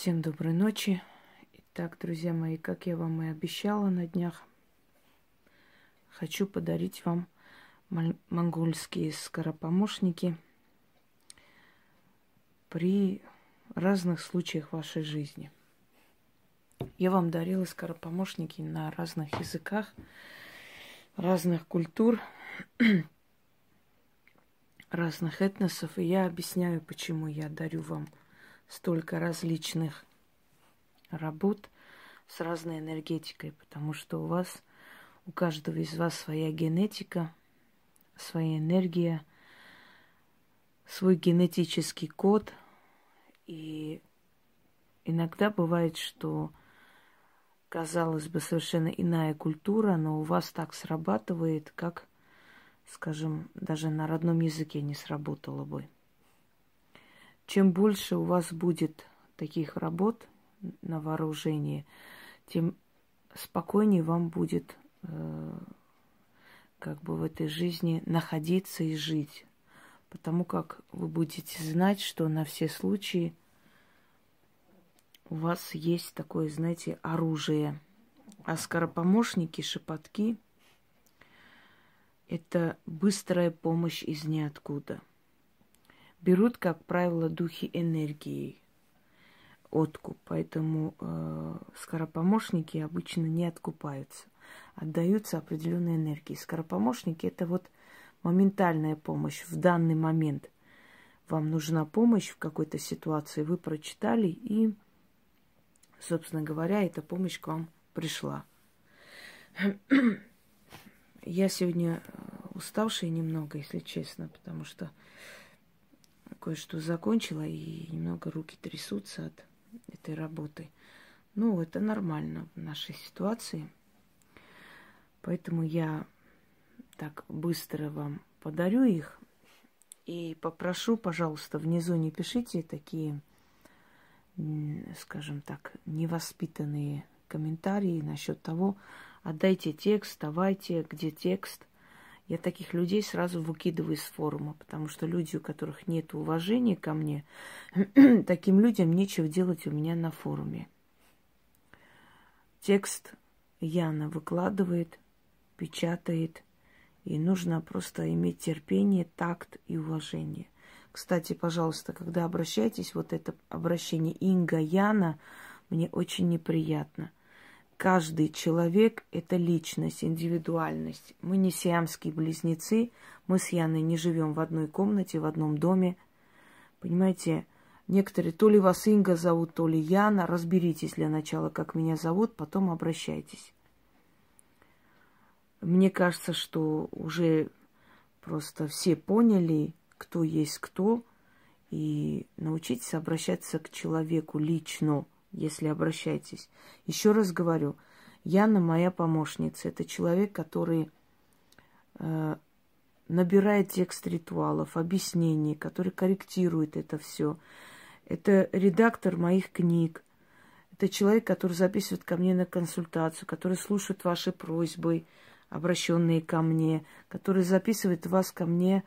Всем доброй ночи. Итак, друзья мои, как я вам и обещала на днях, хочу подарить вам монгольские скоропомощники при разных случаях вашей жизни. Я вам дарила скоропомощники на разных языках, разных культур, разных этносов, и я объясняю, почему я дарю вам столько различных работ с разной энергетикой, потому что у вас, у каждого из вас своя генетика, своя энергия, свой генетический код. И иногда бывает, что, казалось бы, совершенно иная культура, но у вас так срабатывает, как, скажем, даже на родном языке не сработало бы. Чем больше у вас будет таких работ на вооружении, тем спокойнее вам будет э, как бы в этой жизни находиться и жить. Потому как вы будете знать, что на все случаи у вас есть такое, знаете, оружие. А скоропомощники, шепотки – это быстрая помощь из ниоткуда – берут, как правило, духи энергии откуп, поэтому э, скоропомощники обычно не откупаются, отдаются определенной энергии. Скоропомощники это вот моментальная помощь в данный момент. Вам нужна помощь в какой-то ситуации, вы прочитали и, собственно говоря, эта помощь к вам пришла. Я сегодня э, уставшая немного, если честно, потому что кое-что закончила, и немного руки трясутся от этой работы. Ну, это нормально в нашей ситуации. Поэтому я так быстро вам подарю их. И попрошу, пожалуйста, внизу не пишите такие, скажем так, невоспитанные комментарии насчет того, отдайте текст, давайте, где текст. Я таких людей сразу выкидываю из форума, потому что люди, у которых нет уважения ко мне, таким людям нечего делать у меня на форуме. Текст Яна выкладывает, печатает, и нужно просто иметь терпение, такт и уважение. Кстати, пожалуйста, когда обращаетесь, вот это обращение Инга Яна, мне очень неприятно. Каждый человек – это личность, индивидуальность. Мы не сиамские близнецы, мы с Яной не живем в одной комнате, в одном доме. Понимаете, некоторые то ли вас Инга зовут, то ли Яна. Разберитесь для начала, как меня зовут, потом обращайтесь. Мне кажется, что уже просто все поняли, кто есть кто, и научитесь обращаться к человеку лично – если обращаетесь. Еще раз говорю, Яна моя помощница. Это человек, который э, набирает текст ритуалов, объяснений, который корректирует это все. Это редактор моих книг. Это человек, который записывает ко мне на консультацию, который слушает ваши просьбы, обращенные ко мне, который записывает вас ко мне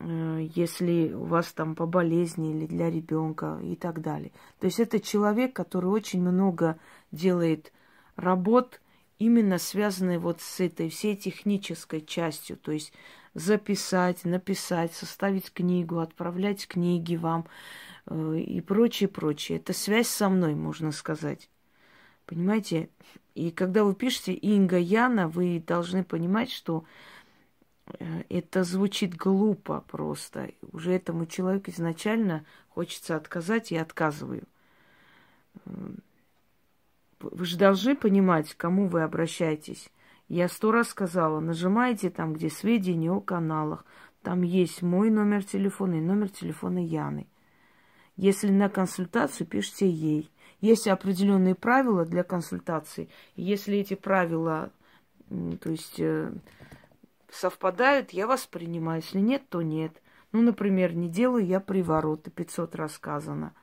если у вас там по болезни или для ребенка и так далее. То есть это человек, который очень много делает работ, именно связанные вот с этой всей технической частью. То есть записать, написать, составить книгу, отправлять книги вам э, и прочее, прочее. Это связь со мной, можно сказать. Понимаете? И когда вы пишете Инга Яна, вы должны понимать, что Э, это звучит глупо просто. Уже этому человеку изначально хочется отказать и отказываю. Вы же должны понимать, к кому вы обращаетесь. Я сто раз сказала, нажимайте там, где сведения о каналах. Там есть мой номер телефона и номер телефона Яны. Если на консультацию, пишите ей. Есть определенные правила для консультации. Если эти правила, то есть э, совпадают, я вас принимаю. Если нет, то нет. Ну, например, не делаю я привороты, 500 раз сказано.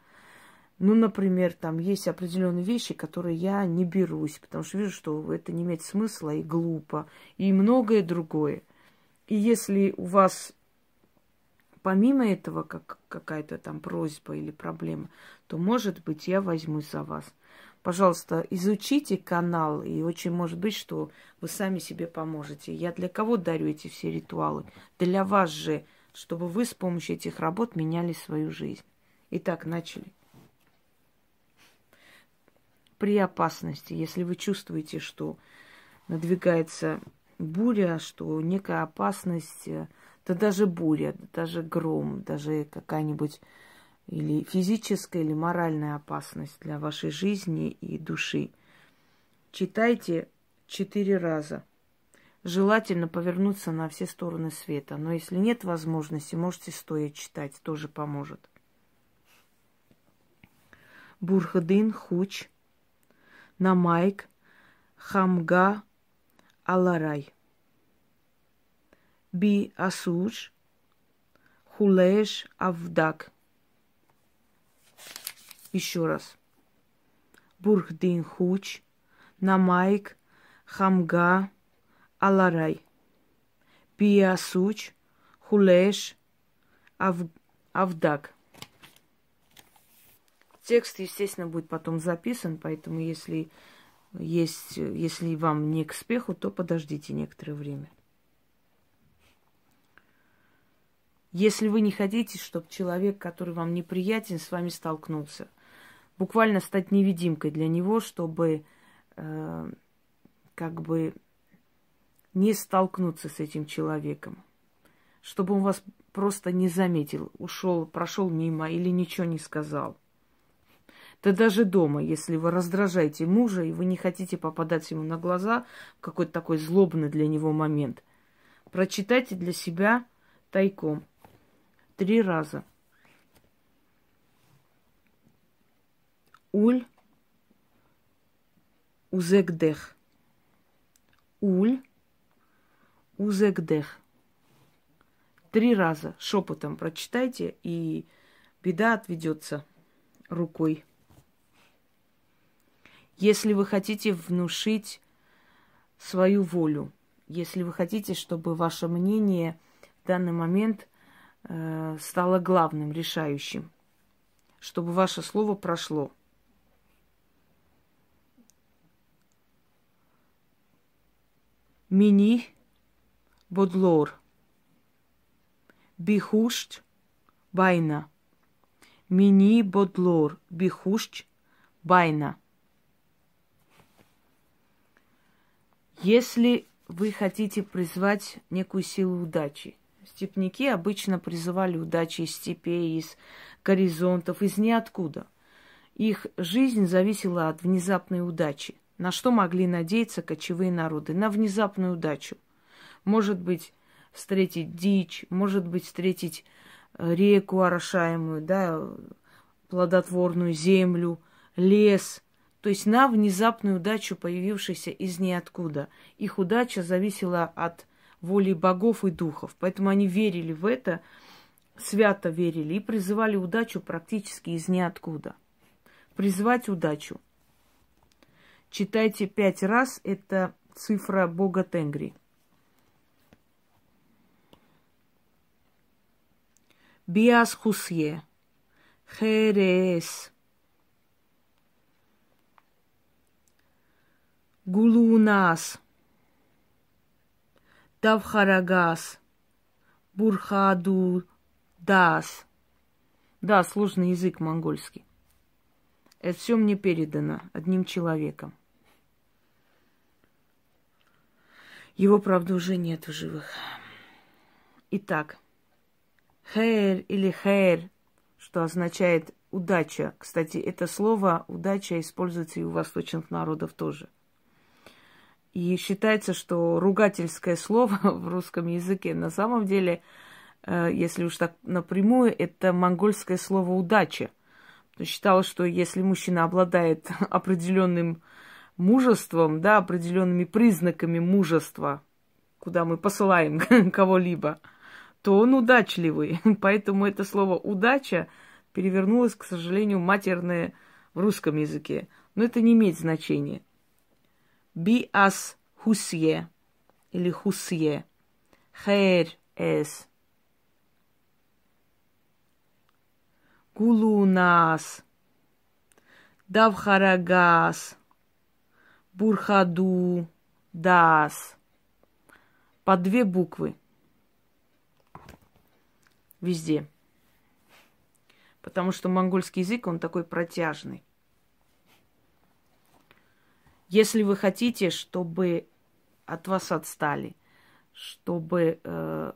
Ну, например, там есть определенные вещи, которые я не берусь, потому что вижу, что это не имеет смысла и глупо, и многое другое. И если у вас помимо этого, как какая-то там просьба или проблема, то, может быть, я возьмусь за вас. Пожалуйста, изучите канал, и очень может быть, что вы сами себе поможете. Я для кого дарю эти все ритуалы? Для вас же, чтобы вы с помощью этих работ меняли свою жизнь. Итак, начали. При опасности, если вы чувствуете, что надвигается буря, что некая опасность, э, да даже буря, даже гром, даже какая-нибудь или физическая, или моральная опасность для вашей жизни и души. Читайте четыре раза. Желательно повернуться на все стороны света. Но если нет возможности, можете стоя читать, тоже поможет. Бурхадин Хуч, Намайк, Хамга, Аларай. Би Асуш, Хулеш Авдак. Еще раз. Бурхдин Хуч, Намайк, Хамга, Аларай. Би Асуч, Хулеш, Ав... Авдак. Текст, естественно, будет потом записан, поэтому если есть, если вам не к спеху, то подождите некоторое время. Если вы не хотите, чтобы человек, который вам неприятен, с вами столкнулся, буквально стать невидимкой для него, чтобы э, как бы не столкнуться с этим человеком, чтобы он вас просто не заметил, ушел, прошел мимо или ничего не сказал. Да даже дома, если вы раздражаете мужа, и вы не хотите попадать ему на глаза в какой-то такой злобный для него момент, прочитайте для себя тайком три раза. Уль узегдех. Уль узегдех. Три раза шепотом прочитайте, и беда отведется рукой. Если вы хотите внушить свою волю, если вы хотите, чтобы ваше мнение в данный момент э, стало главным, решающим, чтобы ваше слово прошло. Мини бодлор. Бихушт байна. Мини бодлор. Бихушт байна. Если вы хотите призвать некую силу удачи, степняки обычно призывали удачи из степей, из горизонтов, из ниоткуда. Их жизнь зависела от внезапной удачи. На что могли надеяться кочевые народы? На внезапную удачу. Может быть, встретить дичь, может быть, встретить э, реку орошаемую, да, плодотворную землю, лес, то есть на внезапную удачу, появившуюся из ниоткуда. Их удача зависела от воли богов и духов. Поэтому они верили в это, свято верили и призывали удачу практически из ниоткуда. Призвать удачу. Читайте пять раз, это цифра бога Тенгри. Биас Хусье. Херес. Гулунас, Давхарагас, Бурхаду, Дас. Да, сложный язык монгольский. Это все мне передано одним человеком. Его, правда, уже нет в живых. Итак, хэр или хэр, что означает удача. Кстати, это слово удача используется и у восточных народов тоже. И считается, что ругательское слово в русском языке на самом деле, э, если уж так напрямую, это монгольское слово удача. Считалось, что если мужчина обладает определенным мужеством, да, определенными признаками мужества, куда мы посылаем кого-либо, то он удачливый. Поэтому это слово удача перевернулось, к сожалению, матерное в русском языке. Но это не имеет значения. Биас хусье или хусье. Хэр эс. Гулунас, Давхарагас, Бурхаду, Дас. По две буквы. Везде. Потому что монгольский язык, он такой протяжный. Если вы хотите, чтобы от вас отстали, чтобы э,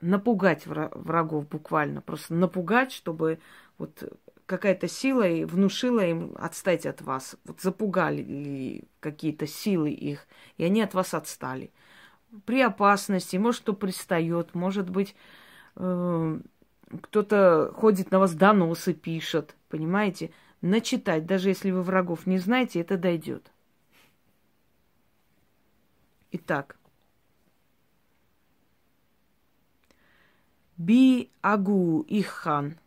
напугать врагов буквально, просто напугать, чтобы вот какая-то сила и внушила им отстать от вас. Вот запугали какие-то силы их, и они от вас отстали. При опасности, может, кто пристает, может быть, э, кто-то ходит на вас доносы, пишет, понимаете? Начитать, даже если вы врагов не знаете, это дойдет. Итак, Би Агу Иххан.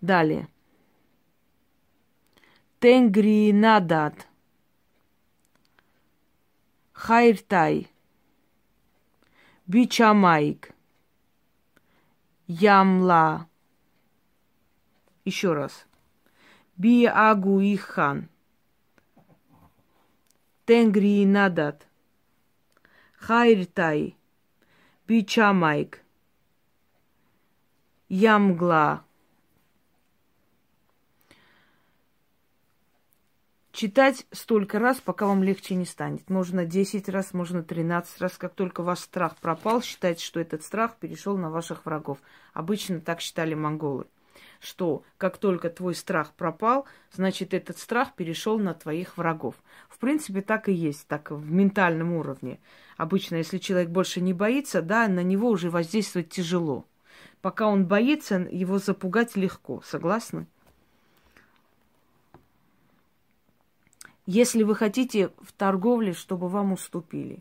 Далее. Тенгри Надат. Хайртай. Бичамайк. Ямла. Еще раз. Би Агу Ихан. Тенгри Надат. Хайртай, Бичамайк, Ямгла. Читать столько раз, пока вам легче не станет. Можно 10 раз, можно 13 раз. Как только ваш страх пропал, считайте, что этот страх перешел на ваших врагов. Обычно так считали монголы что как только твой страх пропал, значит, этот страх перешел на твоих врагов. В принципе, так и есть, так в ментальном уровне. Обычно, если человек больше не боится, да, на него уже воздействовать тяжело. Пока он боится, его запугать легко. Согласны? Если вы хотите в торговле, чтобы вам уступили,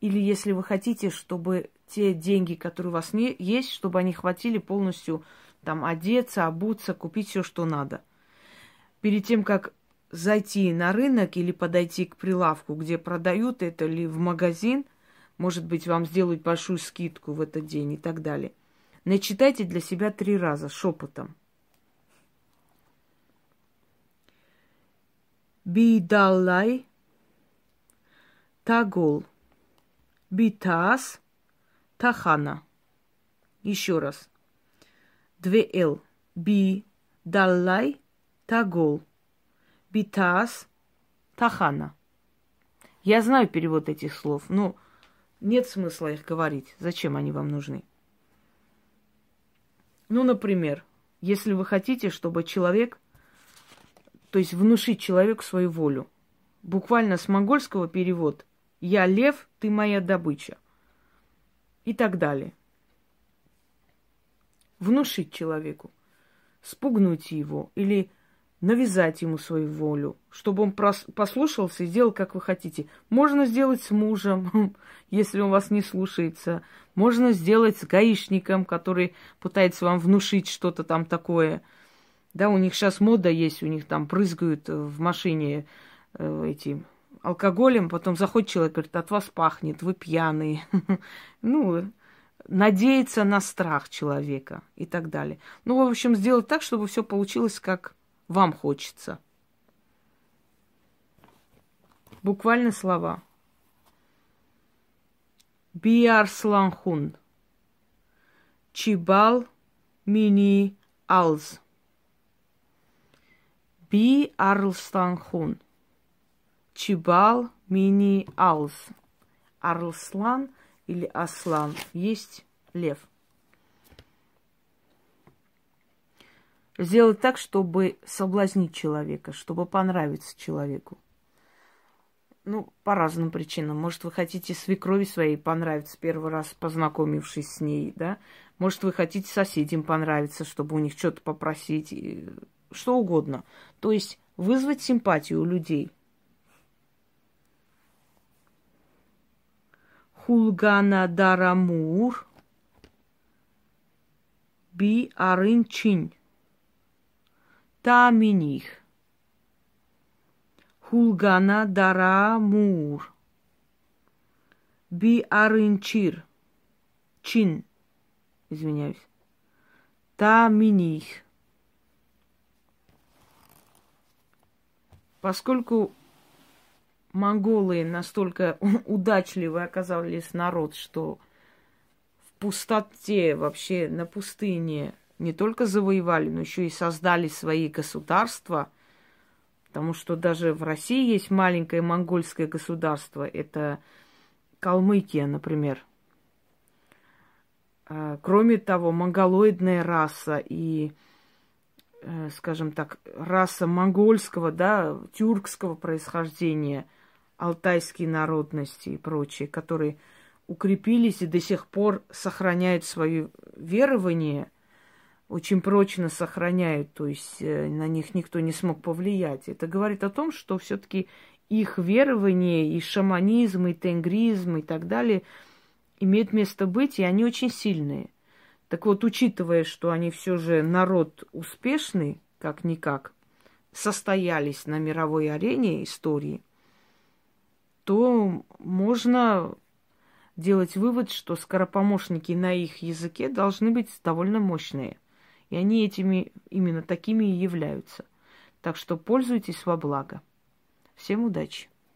или если вы хотите, чтобы те деньги, которые у вас не есть, чтобы они хватили полностью там одеться, обуться, купить все, что надо. Перед тем, как зайти на рынок или подойти к прилавку, где продают это, или в магазин, может быть, вам сделают большую скидку в этот день и так далее. Начитайте для себя три раза шепотом. Бидаллай, Тагол, Битас, Тахана. Еще раз две Л. Би, Даллай, Тагол. Битас, Тахана. Я знаю перевод этих слов, но нет смысла их говорить. Зачем они вам нужны? Ну, например, если вы хотите, чтобы человек, то есть внушить человеку свою волю, буквально с монгольского перевод «Я лев, ты моя добыча» и так далее внушить человеку, спугнуть его или навязать ему свою волю, чтобы он послушался и сделал, как вы хотите. Можно сделать с мужем, если он вас не слушается. Можно сделать с гаишником, который пытается вам внушить что-то там такое. Да, у них сейчас мода есть, у них там прызгают в машине э, этим алкоголем, потом заходит человек, говорит, от вас пахнет, вы пьяные. Ну, надеяться на страх человека и так далее. Ну, в общем, сделать так, чтобы все получилось, как вам хочется. Буквально слова. Биарсланхун. Чибал мини алз. Би Арлстанхун. Чибал мини алз. Арлслан – или аслан, есть лев. Сделать так, чтобы соблазнить человека, чтобы понравиться человеку. Ну, по разным причинам. Может, вы хотите свекрови своей понравиться первый раз, познакомившись с ней, да? Может, вы хотите соседям понравиться, чтобы у них что-то попросить, что угодно. То есть вызвать симпатию у людей – Хулгана Дарамур. Би Арынчин Таминих Хулгана Дарамур. Би Арынчир Чин. Извиняюсь. Таминих. Поскольку монголы настолько удачливы оказались народ, что в пустоте, вообще на пустыне не только завоевали, но еще и создали свои государства, потому что даже в России есть маленькое монгольское государство, это Калмыкия, например. А, кроме того, монголоидная раса и Э, скажем так, раса монгольского, да, тюркского происхождения, алтайские народности и прочие, которые укрепились и до сих пор сохраняют свое верование, очень прочно сохраняют, то есть э, на них никто не смог повлиять. Это говорит о том, что все-таки их верование и шаманизм, и тенгризм и так далее имеет место быть, и они очень сильные – так вот, учитывая, что они все же народ успешный, как-никак, состоялись на мировой арене истории, то можно делать вывод, что скоропомощники на их языке должны быть довольно мощные. И они этими, именно такими и являются. Так что пользуйтесь во благо. Всем удачи!